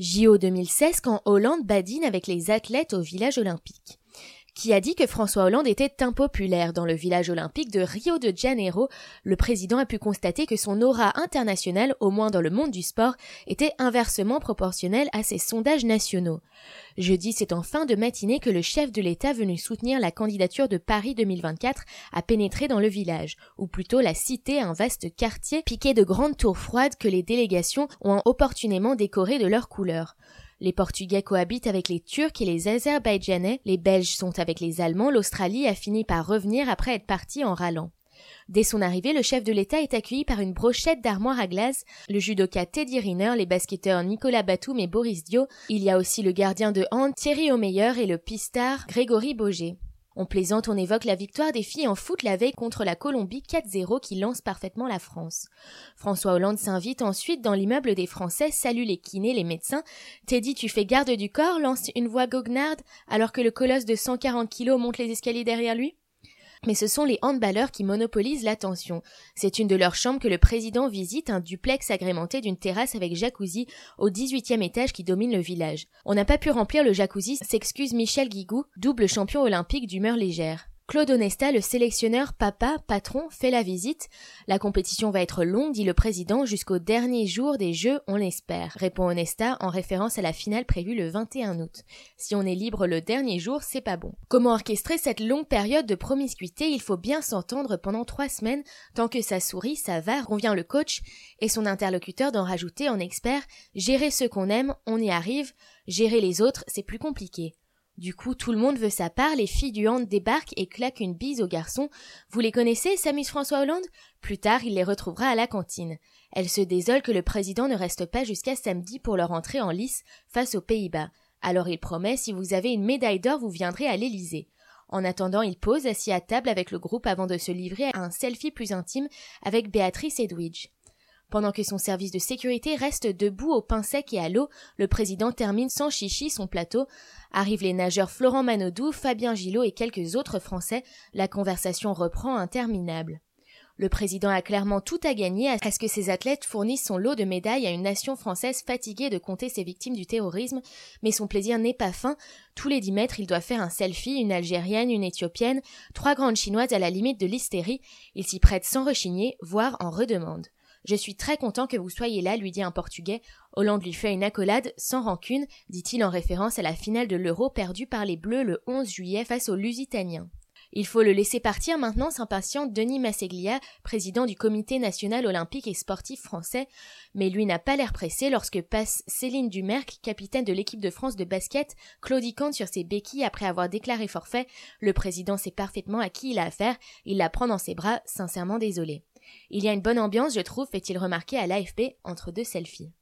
JO 2016 quand Hollande badine avec les athlètes au village olympique qui a dit que François Hollande était impopulaire dans le village olympique de Rio de Janeiro. Le président a pu constater que son aura internationale, au moins dans le monde du sport, était inversement proportionnelle à ses sondages nationaux. Jeudi, c'est en fin de matinée que le chef de l'État venu soutenir la candidature de Paris 2024 a pénétré dans le village, ou plutôt la cité, un vaste quartier piqué de grandes tours froides que les délégations ont opportunément décoré de leurs couleurs. Les Portugais cohabitent avec les Turcs et les Azerbaïdjanais, les Belges sont avec les Allemands, l'Australie a fini par revenir après être partie en râlant. Dès son arrivée, le chef de l'État est accueilli par une brochette d'armoire à glace, le judoka Teddy Riner, les basketteurs Nicolas Batum et Boris Dio. Il y a aussi le gardien de hand Thierry Omeyer et le pistard Grégory Boger. On plaisante, on évoque la victoire des filles en foot la veille contre la Colombie 4-0 qui lance parfaitement la France. François Hollande s'invite ensuite dans l'immeuble des Français, salue les kinés, les médecins. Teddy, tu fais garde du corps, lance une voix goguenarde alors que le colosse de 140 kilos monte les escaliers derrière lui? Mais ce sont les handballeurs qui monopolisent l'attention. C'est une de leurs chambres que le président visite, un duplex agrémenté d'une terrasse avec jacuzzi au 18e étage qui domine le village. On n'a pas pu remplir le jacuzzi, s'excuse Michel Guigou, double champion olympique d'humeur légère. Claude Onesta, le sélectionneur papa, patron, fait la visite. La compétition va être longue, dit le président, jusqu'au dernier jour des Jeux, on l'espère, répond Onesta en référence à la finale prévue le 21 août. Si on est libre le dernier jour, c'est pas bon. Comment orchestrer cette longue période de promiscuité? Il faut bien s'entendre pendant trois semaines, tant que ça sourit, ça va, revient le coach et son interlocuteur d'en rajouter en expert, gérer ceux qu'on aime, on y arrive, gérer les autres, c'est plus compliqué. Du coup, tout le monde veut sa part, les filles du hand débarquent et claquent une bise aux garçons. Vous les connaissez, s'amuse François Hollande? Plus tard, il les retrouvera à la cantine. Elles se désolent que le président ne reste pas jusqu'à samedi pour leur entrée en lice face aux Pays-Bas. Alors il promet, si vous avez une médaille d'or, vous viendrez à l'Élysée. En attendant, il pose assis à table avec le groupe avant de se livrer à un selfie plus intime avec Béatrice Edwidge. Pendant que son service de sécurité reste debout au pain sec et à l'eau, le président termine sans chichi son plateau. Arrivent les nageurs Florent Manodou, Fabien Gillot et quelques autres Français. La conversation reprend interminable. Le président a clairement tout à gagner à ce que ses athlètes fournissent son lot de médailles à une nation française fatiguée de compter ses victimes du terrorisme, mais son plaisir n'est pas fin. Tous les dix mètres, il doit faire un selfie, une algérienne, une éthiopienne, trois grandes chinoises à la limite de l'hystérie. Il s'y prête sans rechigner, voire en redemande. Je suis très content que vous soyez là, lui dit un Portugais. Hollande lui fait une accolade sans rancune, dit-il en référence à la finale de l'Euro perdue par les Bleus le 11 juillet face aux Lusitaniens. Il faut le laisser partir maintenant, s'impatiente Denis Masseglia, président du Comité national olympique et sportif français, mais lui n'a pas l'air pressé lorsque passe Céline Dumerc, capitaine de l'équipe de France de basket, claudiquant sur ses béquilles après avoir déclaré forfait. Le président sait parfaitement à qui il a affaire, il la prend dans ses bras, sincèrement désolé. Il y a une bonne ambiance, je trouve, fait-il remarquer à l'AFP entre deux selfies.